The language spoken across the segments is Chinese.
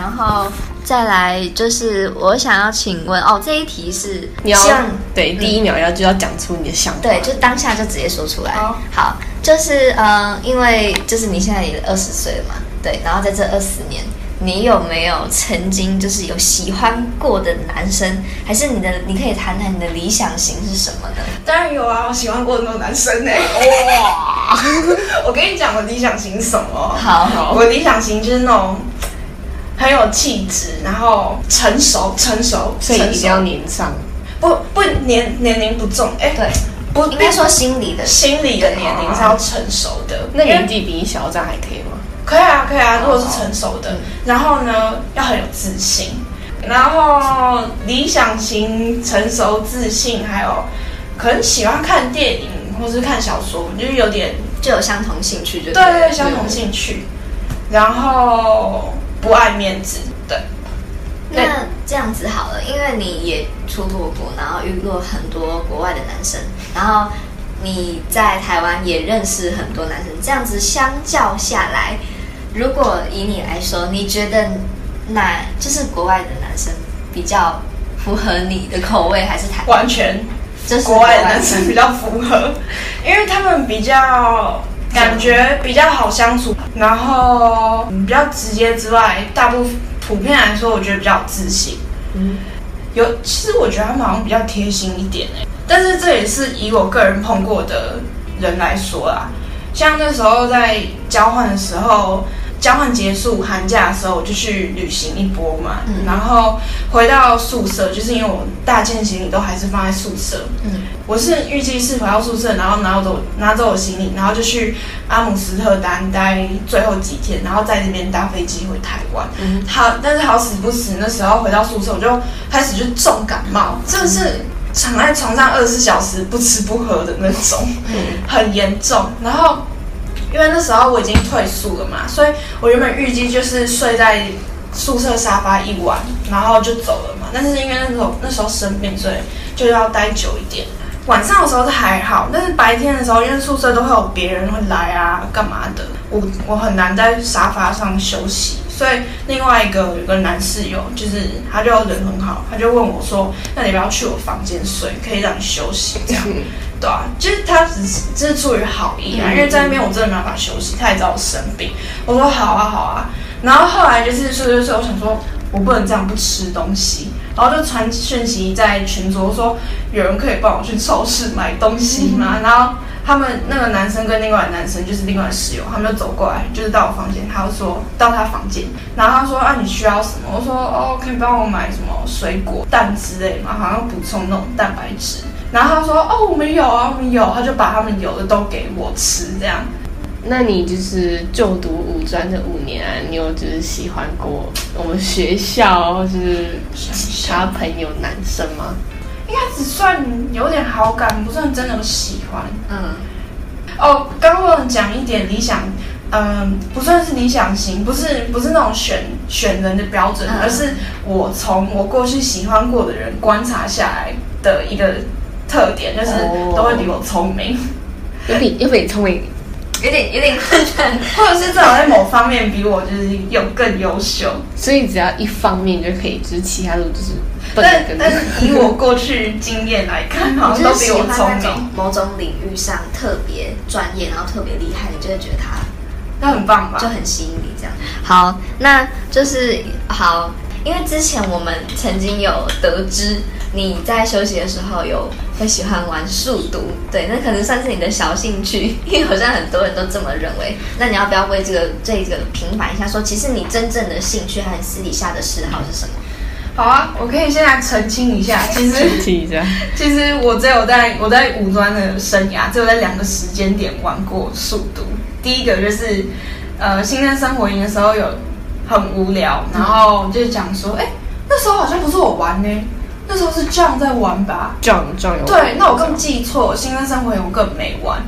然后再来就是我想要请问哦，这一题是你要希望对第一秒要就要讲出你的想法。对，就当下就直接说出来。好就是嗯，因为就是你现在也二十岁了嘛，对，然后在这二十年，你有没有曾经就是有喜欢过的男生，还是你的你可以谈谈你的理想型是什么呢？当然有啊，我喜欢过那种男生呢、哇，我跟你讲，我理想型什么？好，好我理想型就是那种很有气质，然后成熟，成熟，成所以一定要熟，黏上。不不年年龄不重，哎、对，不应该说心理的心理的年龄是要成熟的。那因为年纪比你小，这样还可以吗？可以啊，可以啊，如果是成熟的，然后呢，要很有自信，然后理想型、成熟、自信，还有可能喜欢看电影或是看小说，就是有点就有相同兴趣就对了。对相同兴趣，然后不爱面子，对，那这样子好了，因为你也出过国，然后遇过很多国外的男生，然后你在台湾也认识很多男生，这样子相较下来，如果以你来说，你觉得哪就是国外的男生比较符合你的口味，还是台完全就是国外的男生。比较符合，因为他们比较感觉比较好相处，然后嗯比较直接之外，大部分普遍来说，我觉得比较有自信。嗯，有，其实我觉得他们好像比较贴心一点哎，但是这也是以我个人碰过的人来说啦，像那时候在交换的时候。交换结束寒假的时候，我就去旅行一波嘛，嗯。然后回到宿舍，就是因为我大件行李都还是放在宿舍，嗯。我是预计是回到宿舍，然后拿走拿走我行李，然后就去阿姆斯特丹待最后几天，然后在那边搭飞机回台湾。嗯。好，但是好死不死，那时候回到宿舍，我就开始就重感冒，真的是躺在床上二十四小时不吃不喝的那种，很严重。然后因为那时候我已经退宿了嘛，所以我原本预计就是睡在宿舍沙发一晚，然后就走了嘛。但是因为那时候那时候生病，所以就要待久一点。晚上的时候是还好，但是白天的时候，因为宿舍都会有别人会来啊，干嘛的，我我很难在沙发上休息。所以另外一个有个男室友，就是他就人很好，他就问我说：“那你不要去我房间睡，可以让你休息？这样。”对啊，就是他只是这是出于好意啊，嗯因为在那边我真的没办法休息，他也知道我生病，我说好啊好啊，然后后来就是睡睡睡，我想说我不能这样不吃东西，然后就传讯息在群组说有人可以帮我去超市买东西吗？然后他们那个男生跟另外男生就是另外室友，他们就走过来，就是到我房间，他就说到他房间，然后他说啊你需要什么？我说哦可以帮我买什么水果蛋之类嘛，好像补充那种蛋白质。然后他说哦我们有啊我们有，他就把他们有的都给我吃这样。那你就是就读五专这五年啊，你有就是喜欢过我们学校或是其他朋友男生吗？应该只算有点好感，不算真的喜欢。嗯。哦，刚刚忘了讲一点理想，嗯，不算是理想型，不是不是那种选选人的标准，嗯。而是我从我过去喜欢过的人观察下来的一个特点，就是哦。都会比我聪明，有比有比聪明，有点有点困难。或者是至少在某方面比我就是有更优秀。所以只要一方面就可以，就是其他的就是笨但的跟但是以我过去经验来看，好像都比我聪明那种，某种领域上特别专业，然后特别厉害，你就会觉得他那很棒吧就？很吸引你这样。好，那就是好，因为之前我们曾经有得知你在休息的时候有会喜欢玩数独，对，那可能算是你的小兴趣，因为好像很多人都这么认为。那你要不要为这个这个平反一下说其实你真正的兴趣和你私底下的嗜好是什么？好啊，我可以现在澄清一下，其实澄清一下。其实我只有在我在五专的生涯，只有在两个时间点玩过速读。第一个就是呃新生生活营的时候有很无聊，然后就讲说，哎、那时候好像不是我玩呢，那时候是 John 在玩吧？这样这样有对，那我更记错，新生生活营我更没玩。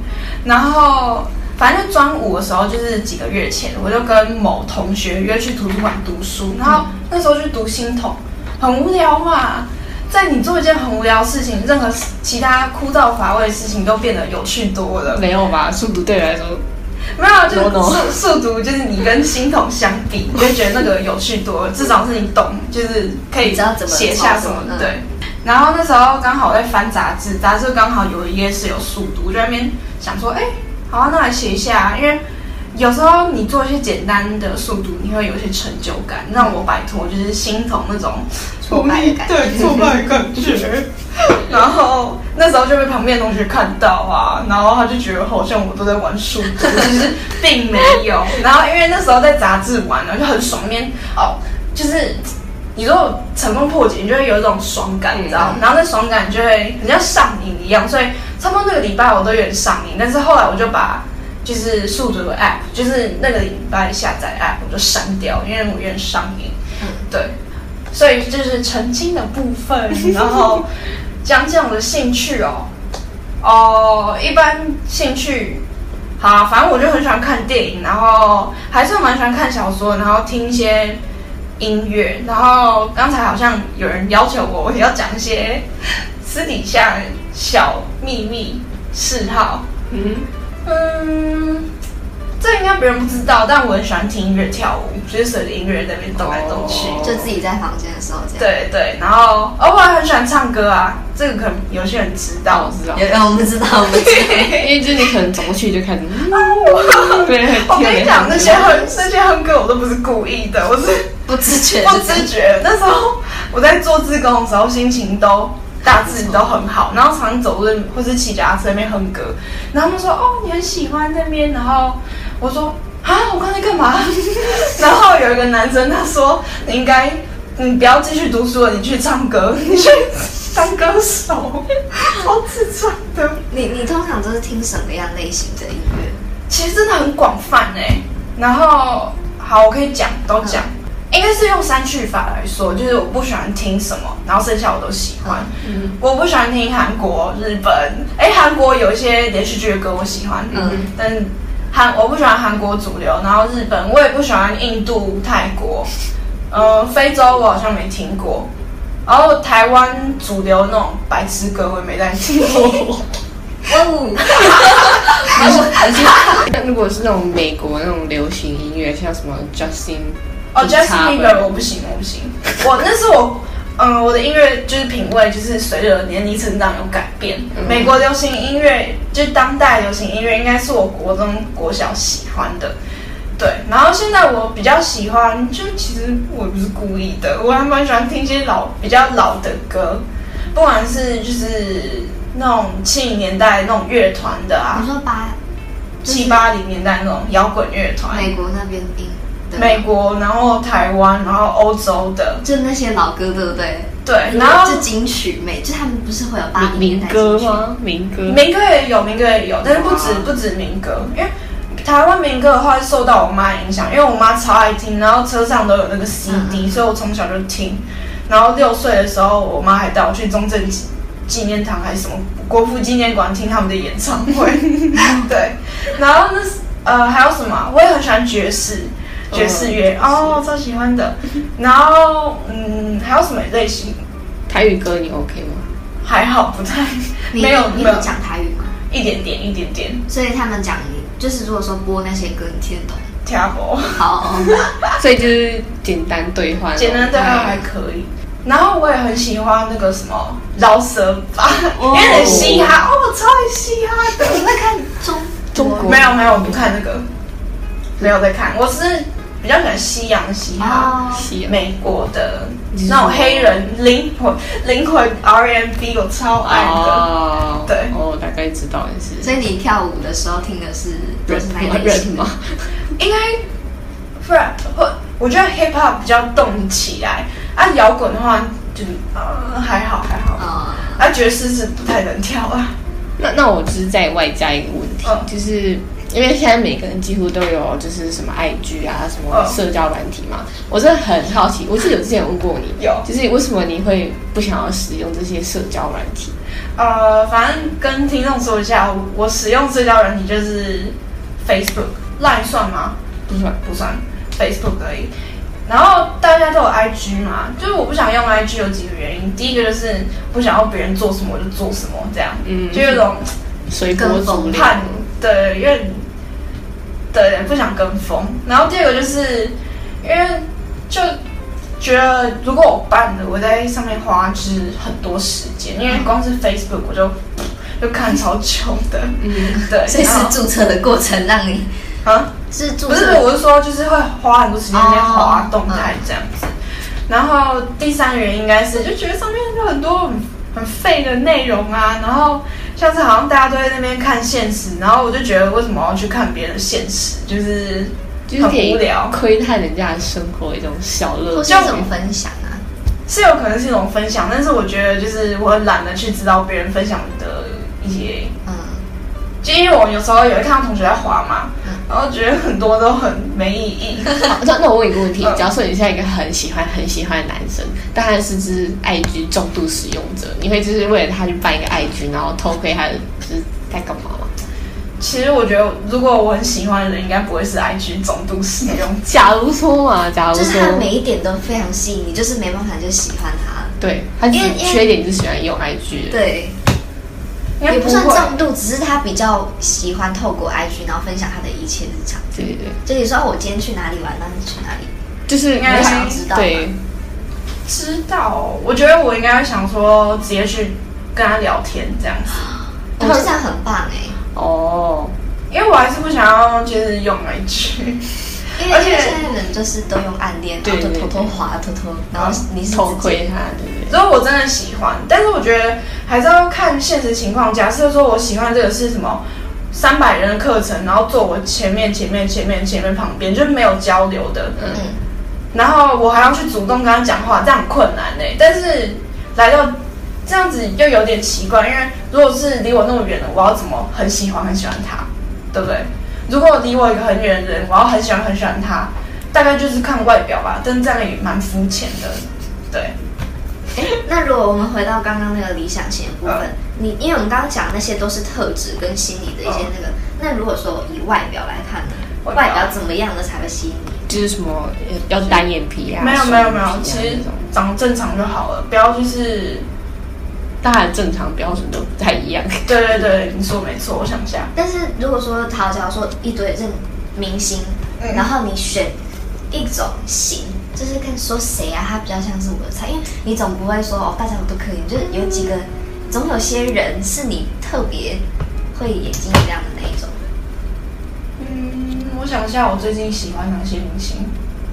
然后反正就专五的时候，就是几个月前，我就跟某同学约去图书馆读书，然后那时候去读新统，很无聊嘛。在你做一件很无聊的事情，任何其他枯燥乏味的事情都变得有趣多了。没有吧？速读对你来说没有，就是速速读，就是你跟心童相比，你会觉得那个有趣多了，至少是你懂，就是可以写下什么对。然后那时候刚好在翻杂志，杂志刚好有一页是有速读，我就在那边想说，哎，好啊，那来写一下，因为有时候你做一些简单的速度，你会有一些成就感，让我摆脱就是心头那种挫败感对 挫败感觉。然后那时候就被旁边的同学看到啊，然后他就觉得好像我都在玩数字，其实并没有。然后因为那时候在杂志玩呢，就很爽，面哦，就是你如果成功破解，你就会有一种爽感，你知道吗？然后那爽感就会很像上瘾一样，所以差不多那个礼拜我都有点上瘾。但是后来我就把就是数独的 app，就是那个礼拜下载 app 我就删掉，因为我有点上瘾。嗯对，所以就是澄清的部分，然后讲讲我的兴趣哦。哦，一般兴趣，好啊，反正我就很喜欢看电影，然后还是蛮喜欢看小说，然后听一些音乐。然后刚才好像有人要求我，我也要讲一些私底下小秘密嗜好。嗯，嗯，这应该别人不知道，但我很喜欢听音乐跳舞，就是随着音乐在那边动来动去。哦就自己在房间的时候这样。对对，然后哦，我还很喜欢唱歌啊，这个可能有些人知道我。知道，有有，我们知道，我们知道。因为就是你可能走过去就开始，嗯 对，我跟你讲，那些哼那些哼歌我都不是故意的，我是不自觉，不自觉。那时候我在做自工的时候，心情都大致都很好，然后常常走路或是骑脚踏车那边哼歌，然后他们说哦你很喜欢那边，然后我说啊我刚才干嘛？然后有一个男生他说你应该你不要继续读书了，你去唱歌，你去当歌手，超自传的。你你通常都是听什么样类型的音乐？其实真的很广泛哎。然后好，我可以讲都讲，应该是用三句法来说，就是我不喜欢听什么，然后剩下我都喜欢。嗯。我不喜欢听韩国、日本，哎，韩国有一些连续剧的歌我喜欢，嗯。但韩我不喜欢韩国主流，然后日本我也不喜欢印度、泰国，呃，非洲我好像没听过。然后台湾主流那种白痴歌我也没在听。过，哦，那 如果是那种美国那种流行音乐，像什么 Justin 哦，Justin Bieber 我不行，我不行。我那是我，嗯，我的音乐就是品味，就是随着年龄成长有改变。嗯美国流行音乐，就是当代流行音乐，应该是我国中、国小喜欢的。对，然后现在我比较喜欢，就其实我也不是故意的，我还蛮喜欢听一些老、比较老的歌，不管是就是那种七零年代那种乐团的啊你，说八七八零年代那种摇滚乐团，美国那边音，对美国，然后台湾，然后欧洲的，就那些老歌，对不对？对，然后就金曲美，就他们不是会有八零民年代？歌吗？民歌，民歌也有，民歌也有，但是不止不止民歌，因为台湾民歌的话受到我妈影响，因为我妈超爱听，然后车上都有那个 CD，、嗯所以我从小就听。然后六岁的时候，我妈还带我去中正纪纪念堂还是什么国父纪念馆听他们的演唱会。对，然后那是呃还有什么啊？我也很喜欢爵士。爵士乐、哦，超喜欢的。然后嗯，还有什么类型？台语歌你 OK 吗？还好，不太你没有没有讲台语吗？一点点一点点。所以他们讲你，就是如果说播那些歌，你听得懂？听不。好，所以就是简单对话，简单对话还可以。然后我也很喜欢那个什么饶舌吧，哦有点嘻哈哦，我超爱嘻哈的。你会看中中国没有没有，我不看那个，没有在看。我是比较喜欢西洋嘻哈，哦，美国的那种黑人灵魂灵魂 R N B 我超爱的。哦，对。哦，大概知道也是。所以你跳舞的时候听的是都是那一类人型的。吗？应该 rap 或我觉得 hip hop 比较动起来，啊，摇滚的话就呃还好还好，呃，啊，爵士是不太能跳啊。那那我就是再外加一个问题，嗯。就是因为现在每个人几乎都有就是什么 IG 啊，什么嗯社交软体嘛，我真的很好奇，我记得有之前问过你，有就是为什么你会不想要使用这些社交软体？呃，反正跟听众说一下，我我使用社交软体就是 Facebook、Line 算吗？不算，不算，Facebook 而已。然后大家都有 IG 嘛，就是我不想用 IG 有几个原因，第一个就是不想要别人做什么我就做什么，这样，嗯就有种随波逐流。叛，对，因为对，不想跟风。然后第二个就是因为就觉得如果我办的，我在上面花就是很多时间，因为光是 Facebook 我就就看超久的，嗯，对，所以是注册的过程让你啊。是注不是，我是说，就是会花很多时间在滑哦动态这样子。然后第三个原因应该是，就觉得上面有很多很很废的内容啊。然后像是好像大家都在那边看现实，然后我就觉得为什么要去看别人的现实，就是很就是可以无聊。窥探人家的生活一种小乐趣。一种分享啊。是有可能是一种分享，但是我觉得就是我很懒得去知道别人分享的一些，嗯，就因为我有时候也会看到同学在滑嘛嗯，然后觉得很多都很没意义。好那那我问一个问题嗯，假如说你现在一个很喜欢很喜欢的男生，但他是只 IG 重度使用者，你会就是为了他去办一个 IG，然后偷窥他的就是在干嘛吗？其实我觉得，如果我很喜欢的人，应该不会是 IG 重度使用者。假如说嘛，假如就是他每一点都非常吸引你，就是没办法就喜欢他。对他只因为因为缺点就是喜欢用 IG 的，对，也不算会重度，只是他比较喜欢透过 IG，然后分享他的一切日常。对对对，就你说哦我今天去哪里玩，那你去哪里？就是应该想知道对知道。我觉得我应该想说，直接去跟他聊天这样子，我觉得这样很棒哎，哦，因为我还是不想要就是用 IG。因为而且现在人就是都用暗恋，然后就对对偷偷滑，偷偷，然后你是偷窥他，对不对？如果我真的喜欢，但是我觉得还是要看现实情况。假设说我喜欢这个是什么三百人的课程，然后坐我前面、前面、前面、前面旁边，就是没有交流的，嗯，嗯，然后我还要去主动跟他讲话，这样很困难呢、但是来到这样子又有点奇怪，因为如果是离我那么远的，我要怎么很喜欢很喜欢他，对不对？如果离我一个很远的人，我要很喜欢很喜欢他，大概就是看外表吧，但这样也蛮肤浅的，对。哎，那如果我们回到刚刚那个理想型的部分，嗯你因为我们刚刚讲那些都是特质跟心理的一些那个，那如果说以外表来看呢，外表外表怎么样的才会吸引你？就是什么呃要单眼皮啊，没有双没有没有，其实长正常就好了，不要就是大家的正常标准都不太一样。对对对，你说没错，我想一下，但是如果说好，假如说一堆这明星，嗯然后你选一种型，就是看说谁啊，他比较像是我的菜，因为你总不会说哦，大家我都可以，就是有几个，总有些人是你特别会眼睛一亮的那一种。嗯，我想一下，我最近喜欢哪些明星？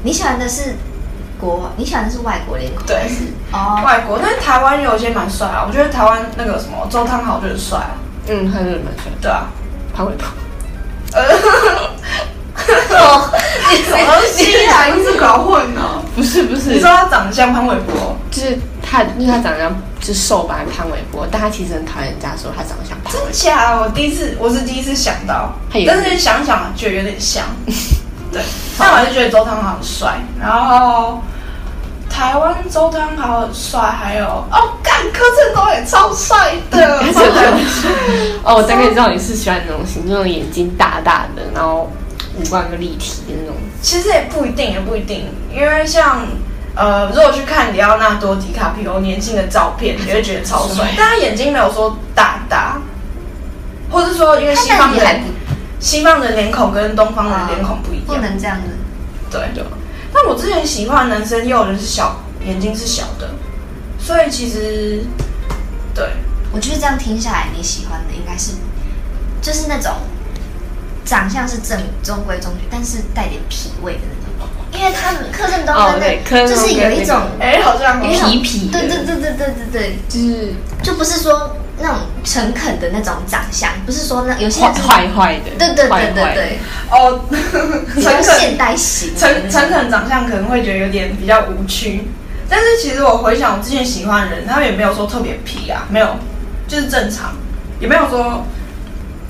你喜欢的是国，你喜欢的是外国脸孔，对。还是？哦，外国，但是台湾有一些蛮帅啊，我觉得台湾那个什么周汤豪就很帅啊，嗯，他是蛮帅。的，对啊，潘玮柏。哦，什么东西啊？你是搞混哦？不是不是，你说他长得像潘玮柏，就是他，因为他长得像是瘦版的潘玮柏，但他其实很讨厌人家说他长得像潘玮真假？的？我第一次，我是第一次想到。但是想想觉得有点像，对，但我还是觉得周汤豪很帅，然后。台湾周汤豪很帅，还有哦，干柯震东也超帅的。哦，我大概知道你是喜欢那种型，那种眼睛大大的，然后五官又立体的那种。其实也不一定，也不一定，因为像呃，如果去看里奥纳多·迪卡皮欧年轻的照片，你会觉得超帅帅，但他眼睛没有说大大，或者说因为西方人西方的脸孔跟东方的脸孔不一样。不，能这样子。对。但我之前喜欢的男生，也有人是小眼睛是小的，所以其实对。我觉得这样听下来，你喜欢的应该是就是那种长相是正中规中矩，但是带点痞味的那种。因为他们柯震东的对柯震东就是有一种哎、好像有一种痞痞的。对对对对对对对，就是就不是说那种诚恳的那种长相，不是说那有些坏人坏坏的，对对对对对，哦，比较诚恳现代型诚诚恳长相可能会觉得有点比较无趣，但是其实我回想我之前喜欢的人，他们也没有说特别皮啊，没有，就是正常，也没有说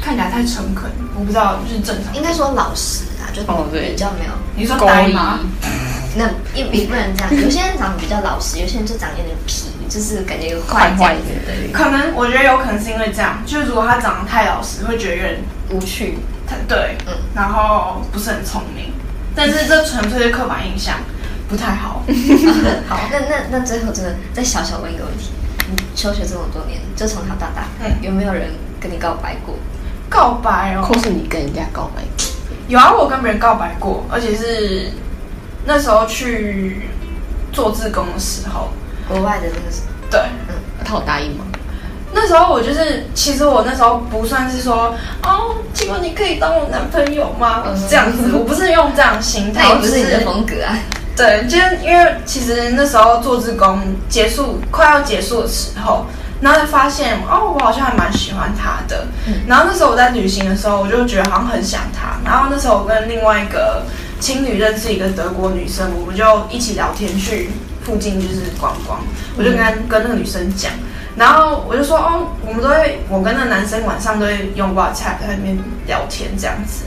看起来太诚恳，我不知道，就是正常。应该说老实啊，就哦对比较没有。你说呆吗？那也也不能这样，有些人长得比较老实，有些人就长得有点皮，就是感觉有坏坏的，对可能我觉得有可能是因为这样，就是如果他长得太老实，会觉得有点无趣。他对，嗯然后不是很聪明，但是这纯粹是刻板印象，不太好。好，那那那最后真的再小小问一个问题：你求学这么多年，就从小到大，嗯有没有人跟你告白过？告白哦，或是你跟人家告白，有啊，我跟别人告白过，而且是那时候去做志工的时候，国外的那个是对，他有答应吗？那时候我就是，其实我那时候不算是说，哦，请问你可以当我男朋友吗？嗯这样子，我不是用这样的心态，不是你的风格啊。对，就是因为其实那时候做志工结束快要结束的时候，然后就发现哦，我好像还蛮喜欢他的。然后那时候我在旅行的时候，我就觉得好像很想他。然后那时候我跟另外一个青旅认识一个德国女生，我们就一起聊天去附近就是逛逛，我就跟她跟那个女生讲。然后我就说哦，我们都会，我跟那个男生晚上都会用 WhatsApp 在那边聊天这样子。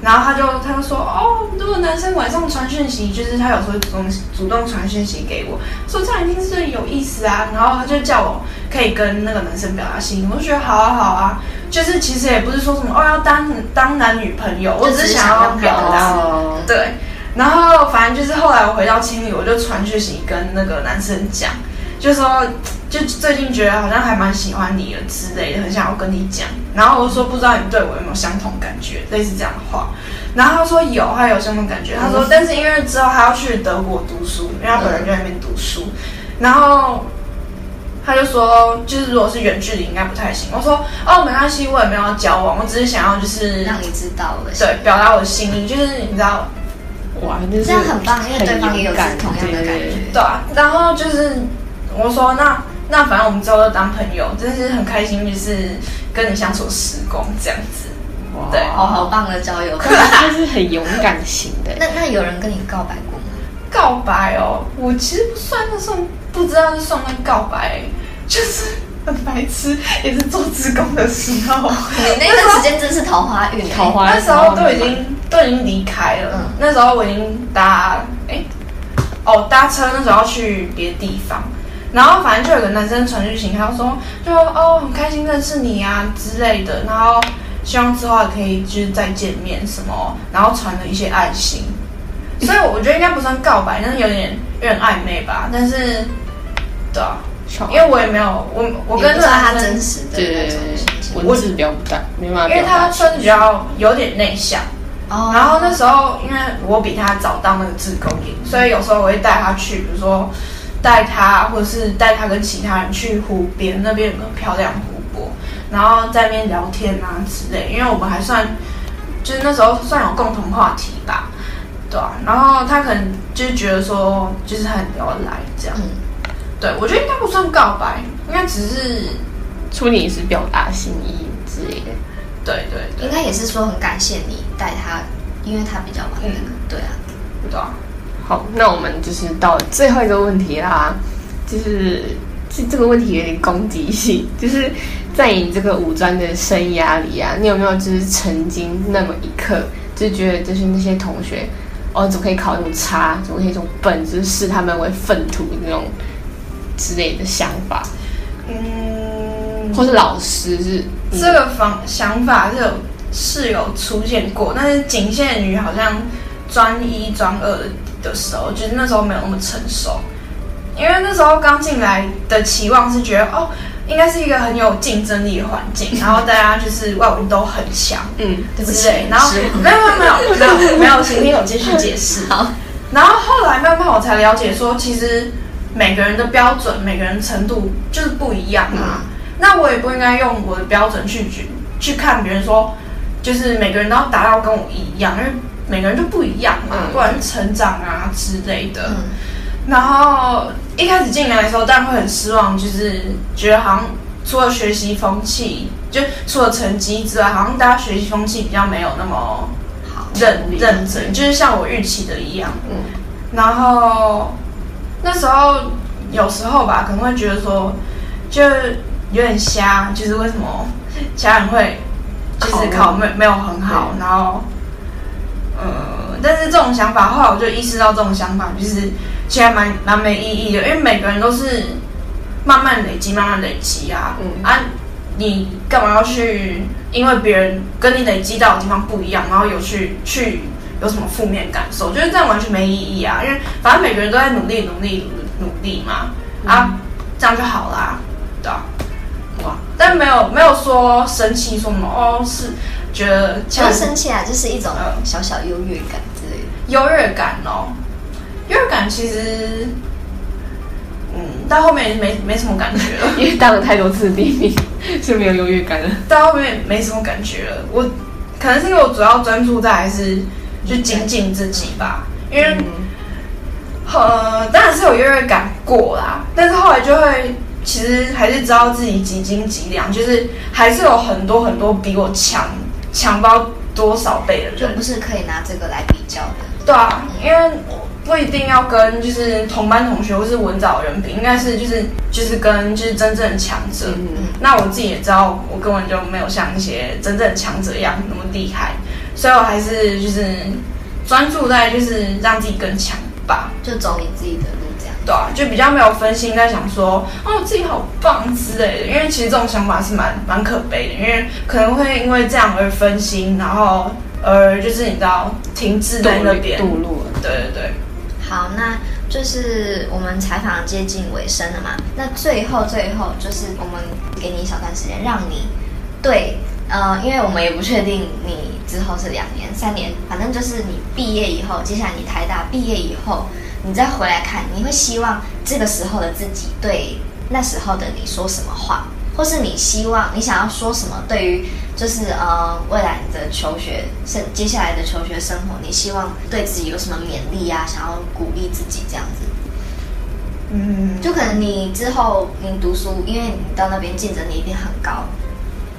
然后他就他就说哦，如果男生晚上传讯息，就是他有时候主动主动传讯息给我，说这样一定是有意思啊。然后他就叫我可以跟那个男生表达心意，我就觉得好啊好啊，就是其实也不是说什么哦要当当男女朋友，我只是想要表达。哦，对，然后反正就是后来我回到青旅，我就传讯息跟那个男生讲，就说就最近觉得好像还蛮喜欢你的之类的，很想要跟你讲。然后我就说不知道你对我有没有相同感觉，类似这样的话。然后他说有，他有相同感觉。他说，但是因为之后他要去德国读书，因为他本人就在那边读书，然后。他就说，就是如果是远距离应该不太行。我说哦，没关系，我也没有要交往，我只是想要就是让你知道了。对表达我的心意，就是你知道哇，就是这样很棒因为对方也有同样的感觉对啊，然后就是我说那那反正我们之后就当朋友，真是很开心，就是跟你相处时光这样子。对哦，好棒的交友。他是很勇敢型的。那那有人跟你告白过吗？告白哦，我其实不算那算不知道是算不算告白，就是很白痴，也是做职工的时候。你那段时间真是桃花运欸，桃花那时候都已经都已经离开了，嗯那时候我已经搭哎、哦搭车，那时候要去别的地方，然后反正就有个男生传讯息，他就说就哦很开心认识你啊之类的，然后希望之后还可以就是再见面什么，然后传了一些爱心，所以我觉得应该不算告白，但是有点有点暧昧吧，但是对啊，因为我也没有我我跟他真实的对对。对，文字表不大，没办法因为。他算是比较有点内向。哦然后那时候，因为我比他早到那个志工营，所以有时候我会带他去，比如说带他，或者是带他跟其他人去湖边，那边有个漂亮湖泊，然后在那边聊天啊之类。因为我们还算，就是那时候算有共同话题吧，对啊。然后他可能就是觉得说，就是很聊得来这样。嗯对，我觉得应该不算告白，应该只是说不定也是表达心意之类的。对对对应该也是说很感谢你带他，因为他比较晚那个，对啊。对啊。好，那我们就是到最后一个问题啦，就是这这个问题有点攻击性，就是在你这个五专的生涯里啊，你有没有就是曾经那么一刻，就觉得就是那些同学，哦，怎么可以考那么差，怎么可以这种笨，就是视他们为粪土那种之类的想法，嗯，或是老师是嗯。这个方想法是有是有出现过，但是仅限于好像专一、专二的的时候，就是那时候没有那么成熟，因为那时候刚进来的期望是觉得哦，应该是一个很有竞争力的环境，然后大家就是外文都很强嗯，对不对，然后没有没有没有没有没有，请听我继续解释。好，然后后来慢慢我才了解说，其实每个人的标准、每个人程度就是不一样啊。那我也不应该用我的标准去去去看别人说，就是每个人都要达到跟我一样，因为每个人都不一样嘛，嗯。不管是成长啊之类的。嗯，然后一开始进来的时候，当然会很失望，就是觉得好像除了学习风气，就除了成绩之外，好像大家学习风气比较没有那么好，认认真，就是像我预期的一样。嗯。然后那时候有时候吧，可能会觉得说，就有点瞎，就是为什么其他人会就是考没没有很好，然后呃，但是这种想法后来我就意识到，这种想法就是其实还蛮蛮没意义的，因为每个人都是慢慢累积，慢慢累积啊，嗯啊，你干嘛要去因为别人跟你累积到的地方不一样，然后有去去有什么负面感受？我觉得这样完全没意义啊，因为反正每个人都在努力努力努努力嘛，啊，这样就好啦，对啊。哇！但没有没有说生气说什么哦，是觉得不像是生气啊，就是一种嗯小小优越感之类的。优越感哦，优越感其实，嗯，到后面没没什么感觉了，因为当了太多次第一名，是没有优越感了。到后面没什么感觉了。我可能是因为我主要专注在还是就精进自己吧，因为嗯呃，当然是有优越感过啦，但是后来就会，其实还是知道自己几斤几两，就是还是有很多很多比我强强包多少倍的人就不，是可以拿这个来比较的。对啊，因为不一定要跟就是同班同学或是文藻人比，应该是就是就是跟就是真正的强者。嗯那我自己也知道，我根本就没有像一些真正的强者一样那么厉害，所以我还是就是专注在就是让自己更强吧。就走你自己的。对啊，就比较没有分心在想说，哦，自己好棒之类的。因为其实这种想法是蛮蛮可悲的，因为可能会因为这样而分心，然后而就是你知道停滞在那边。堕落了。对对对，好，那就是我们采访接近尾声了嘛。那最后最后就是我们给你一小段时间，让你对呃，因为我们也不确定你之后是两年、三年，反正就是你毕业以后，接下来你台大毕业以后，你再回来看，你会希望这个时候的自己对那时候的你说什么话，或是你希望你想要说什么？对于就是呃未来你的求学生接下来的求学生活，你希望对自己有什么勉励啊？想要鼓励自己这样子？嗯，就可能你之后你读书，因为你到那边竞争力一定很高，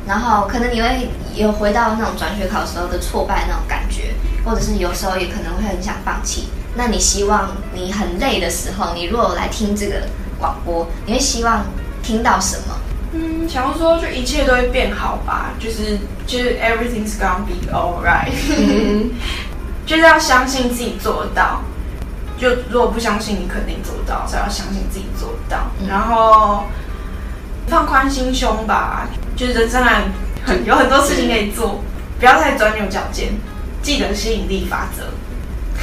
然后可能你会有回到那种转学考时候的挫败那种感觉，或者是有时候也可能会很想放弃。那你希望你很累的时候，你如果来听这个广播，你会希望听到什么？嗯，想要说就一切都会变好吧，就是就是 everything's gonna be alright，嗯 就是要相信自己做得到。就如果不相信，你肯定做不到，所以要相信自己做得到。嗯然后放宽心胸吧，就是人生还很有很多事情可以做，不要太钻牛角尖，记得吸引力法则。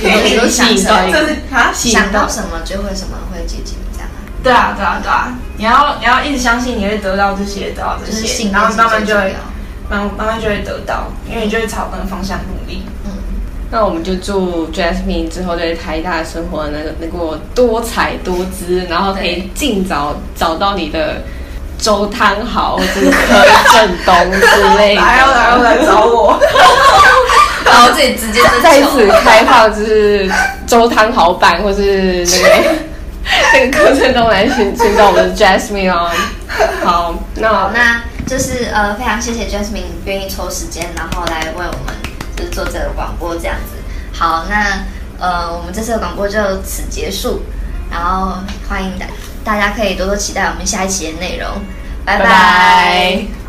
可以都吸引到一个这是啊，想到什么就会什么会接近这样啊。对啊，对啊，对啊，你要你要一直相信你会得到这些，得到这些，就是信然后慢慢就会。慢慢慢就会得到，因为你就会朝那个方向努力。嗯，那我们就祝 Jasmine 之后在台大生活能能够多彩多姿，然后可以尽早找到你的周汤豪或者是 柯震东之类的。来哦来哦来找我，然后自己直接就在此开放，就是周汤豪版，或是那个 那个柯震东来寻寻找我们的 Jasmine 哦。好，那好，那就是呃，非常谢谢 Jasmine 愿意抽时间，然后来为我们就是做这个广播这样子。好，那呃，我们这次的广播就此结束，然后欢迎大大家可以多多期待我们下一期的内容，拜拜拜拜